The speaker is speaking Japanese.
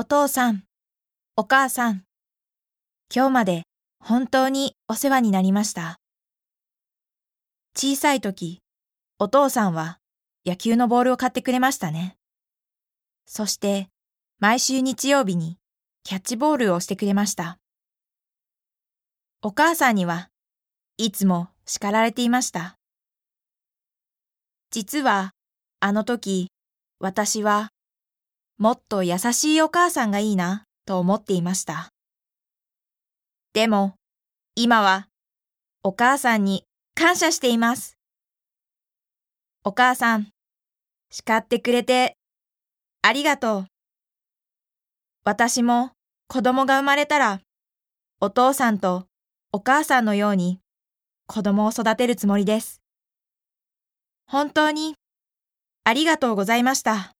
お父さん、お母さん、今日まで本当にお世話になりました。小さい時、お父さんは野球のボールを買ってくれましたね。そして、毎週日曜日にキャッチボールをしてくれました。お母さんにはいつも叱られていました。実は、あの時、私は、もっと優しいお母さんがいいな、と思っていました。でも、今は、お母さんに感謝しています。お母さん、叱ってくれて、ありがとう。私も子供が生まれたら、お父さんとお母さんのように子供を育てるつもりです。本当にありがとうございました。